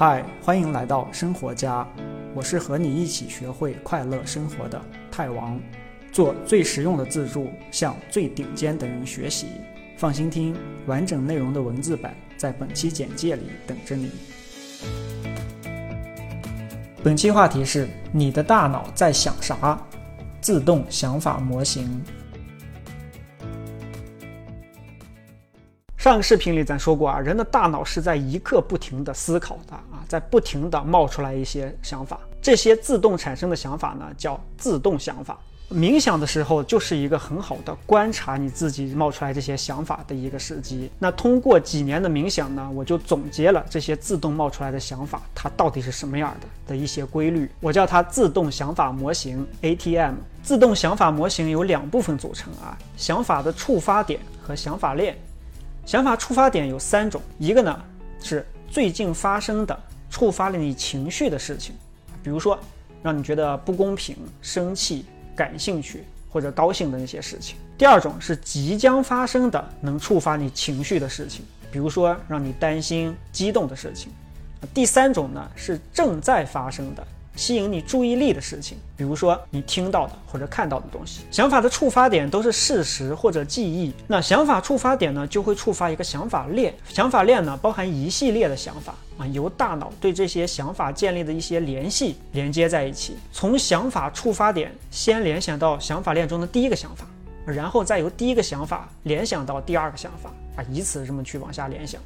嗨，欢迎来到生活家，我是和你一起学会快乐生活的泰王，做最实用的自助，向最顶尖的人学习。放心听，完整内容的文字版在本期简介里等着你。本期话题是：你的大脑在想啥？自动想法模型。上个视频里咱说过啊，人的大脑是在一刻不停的思考的啊，在不停的冒出来一些想法，这些自动产生的想法呢，叫自动想法。冥想的时候就是一个很好的观察你自己冒出来这些想法的一个时机。那通过几年的冥想呢，我就总结了这些自动冒出来的想法，它到底是什么样的的一些规律。我叫它自动想法模型 ATM。自动想法模型由两部分组成啊，想法的触发点和想法链。想法触发点有三种，一个呢是最近发生的触发了你情绪的事情，比如说让你觉得不公平、生气、感兴趣或者高兴的那些事情。第二种是即将发生的能触发你情绪的事情，比如说让你担心、激动的事情。第三种呢是正在发生的。吸引你注意力的事情，比如说你听到的或者看到的东西。想法的触发点都是事实或者记忆。那想法触发点呢，就会触发一个想法链。想法链呢，包含一系列的想法啊，由大脑对这些想法建立的一些联系连接在一起。从想法触发点先联想到想法链中的第一个想法，然后再由第一个想法联想到第二个想法啊，以此这么去往下联想。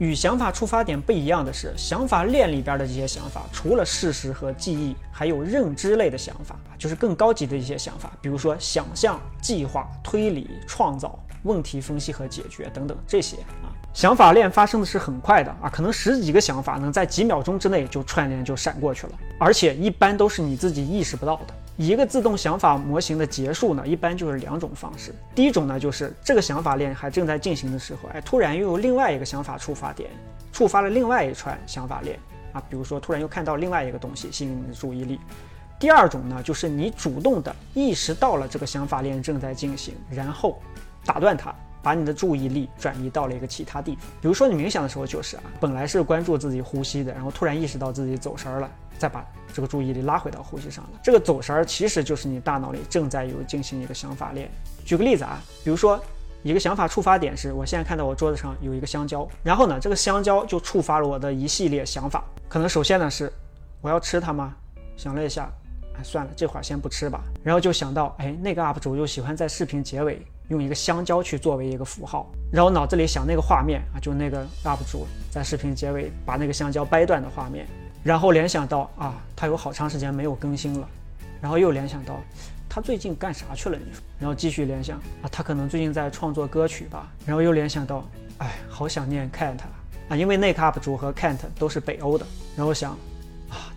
与想法出发点不一样的是，想法链里边的这些想法，除了事实和记忆，还有认知类的想法，就是更高级的一些想法，比如说想象、计划、推理、创造、问题分析和解决等等这些啊。想法链发生的是很快的啊，可能十几个想法能在几秒钟之内就串联就闪过去了，而且一般都是你自己意识不到的。一个自动想法模型的结束呢，一般就是两种方式。第一种呢，就是这个想法链还正在进行的时候，哎，突然又有另外一个想法触发点，触发了另外一串想法链啊，比如说突然又看到另外一个东西，吸引你的注意力。第二种呢，就是你主动的意识到了这个想法链正在进行，然后打断它。把你的注意力转移到了一个其他地方，比如说你冥想的时候就是啊，本来是关注自己呼吸的，然后突然意识到自己走神儿了，再把这个注意力拉回到呼吸上了。这个走神儿其实就是你大脑里正在有进行一个想法链。举个例子啊，比如说一个想法触发点是我现在看到我桌子上有一个香蕉，然后呢，这个香蕉就触发了我的一系列想法。可能首先呢是我要吃它吗？想了一下，哎，算了，这会儿先不吃吧。然后就想到，哎，那个 UP 主又喜欢在视频结尾。用一个香蕉去作为一个符号，然后脑子里想那个画面啊，就那个 UP 主在视频结尾把那个香蕉掰断的画面，然后联想到啊，他有好长时间没有更新了，然后又联想到他最近干啥去了？你说，然后继续联想啊，他可能最近在创作歌曲吧，然后又联想到，哎，好想念 Kent 啊，因为那个 UP 主和 Kent 都是北欧的，然后想。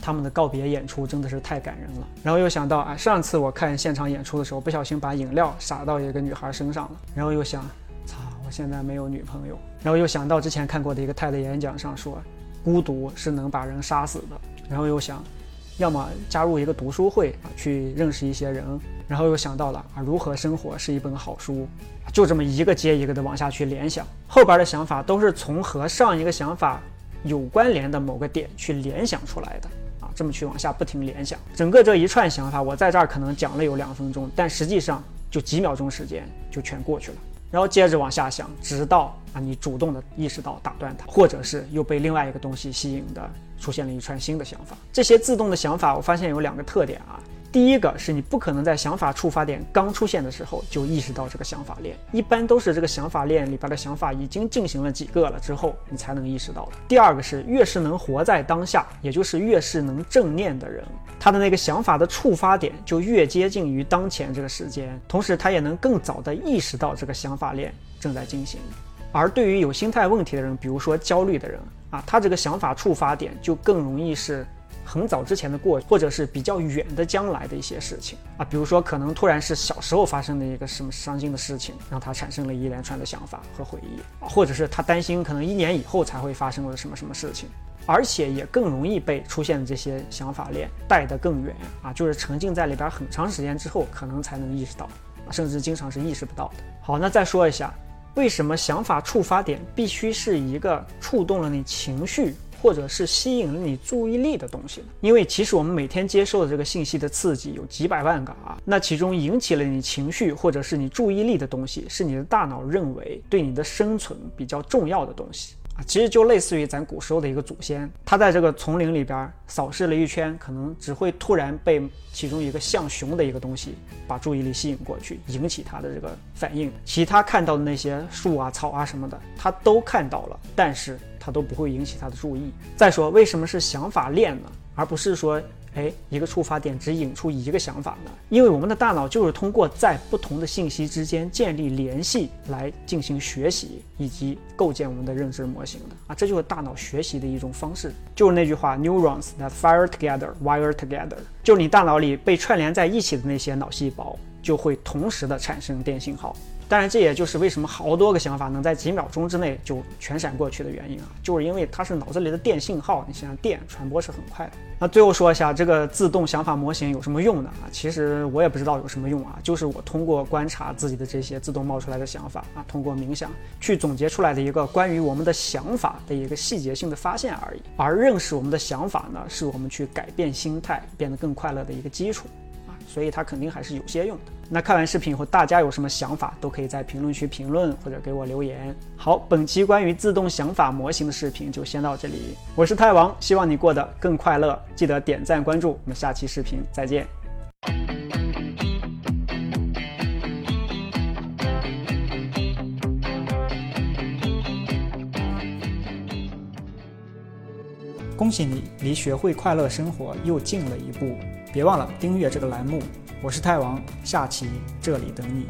他们的告别演出真的是太感人了。然后又想到啊，上次我看现场演出的时候，不小心把饮料洒到一个女孩身上了。然后又想，操，我现在没有女朋友。然后又想到之前看过的一个泰勒演讲上说，孤独是能把人杀死的。然后又想，要么加入一个读书会啊，去认识一些人。然后又想到了啊，如何生活是一本好书。就这么一个接一个的往下去联想，后边的想法都是从和上一个想法。有关联的某个点去联想出来的，这么去往下不停联想，整个这一串想法，我在这儿可能讲了有两分钟，但实际上就几秒钟时间就全过去了。然后接着往下想，直到啊你主动的意识到打断它，或者是又被另外一个东西吸引的出现了一串新的想法。这些自动的想法，我发现有两个特点啊。第一个是你不可能在想法触发点刚出现的时候就意识到这个想法链，一般都是这个想法链里边的想法已经进行了几个了之后，你才能意识到的。第二个是越是能活在当下，也就是越是能正念的人，他的那个想法的触发点就越接近于当前这个时间，同时他也能更早的意识到这个想法链正在进行。而对于有心态问题的人，比如说焦虑的人啊，他这个想法触发点就更容易是。很早之前的过，或者是比较远的将来的一些事情啊，比如说可能突然是小时候发生的一个什么伤心的事情，让他产生了一连串的想法和回忆，或者是他担心可能一年以后才会发生的什么什么事情，而且也更容易被出现的这些想法链带得更远啊，就是沉浸在里边很长时间之后，可能才能意识到，甚至经常是意识不到的。好，那再说一下，为什么想法触发点必须是一个触动了你情绪？或者是吸引了你注意力的东西呢？因为其实我们每天接受的这个信息的刺激有几百万个啊，那其中引起了你情绪或者是你注意力的东西，是你的大脑认为对你的生存比较重要的东西。啊，其实就类似于咱古时候的一个祖先，他在这个丛林里边扫视了一圈，可能只会突然被其中一个像熊的一个东西把注意力吸引过去，引起他的这个反应。其他看到的那些树啊、草啊什么的，他都看到了，但是它都不会引起他的注意。再说，为什么是想法链呢，而不是说？哎，一个触发点只引出一个想法呢？因为我们的大脑就是通过在不同的信息之间建立联系来进行学习以及构建我们的认知模型的啊，这就是大脑学习的一种方式。就是那句话，neurons that fire together wire together，就是你大脑里被串联在一起的那些脑细胞就会同时的产生电信号。当然，这也就是为什么好多个想法能在几秒钟之内就全闪过去的原因啊，就是因为它是脑子里的电信号，你想想电传播是很快的。那最后说一下这个自动想法模型有什么用呢？啊，其实我也不知道有什么用啊，就是我通过观察自己的这些自动冒出来的想法啊，通过冥想去总结出来的一个关于我们的想法的一个细节性的发现而已。而认识我们的想法呢，是我们去改变心态、变得更快乐的一个基础。所以它肯定还是有些用的。那看完视频以后，大家有什么想法，都可以在评论区评论或者给我留言。好，本期关于自动想法模型的视频就先到这里。我是太王，希望你过得更快乐。记得点赞关注，我们下期视频再见。恭喜你，离学会快乐生活又近了一步。别忘了订阅这个栏目，我是太王，下期这里等你。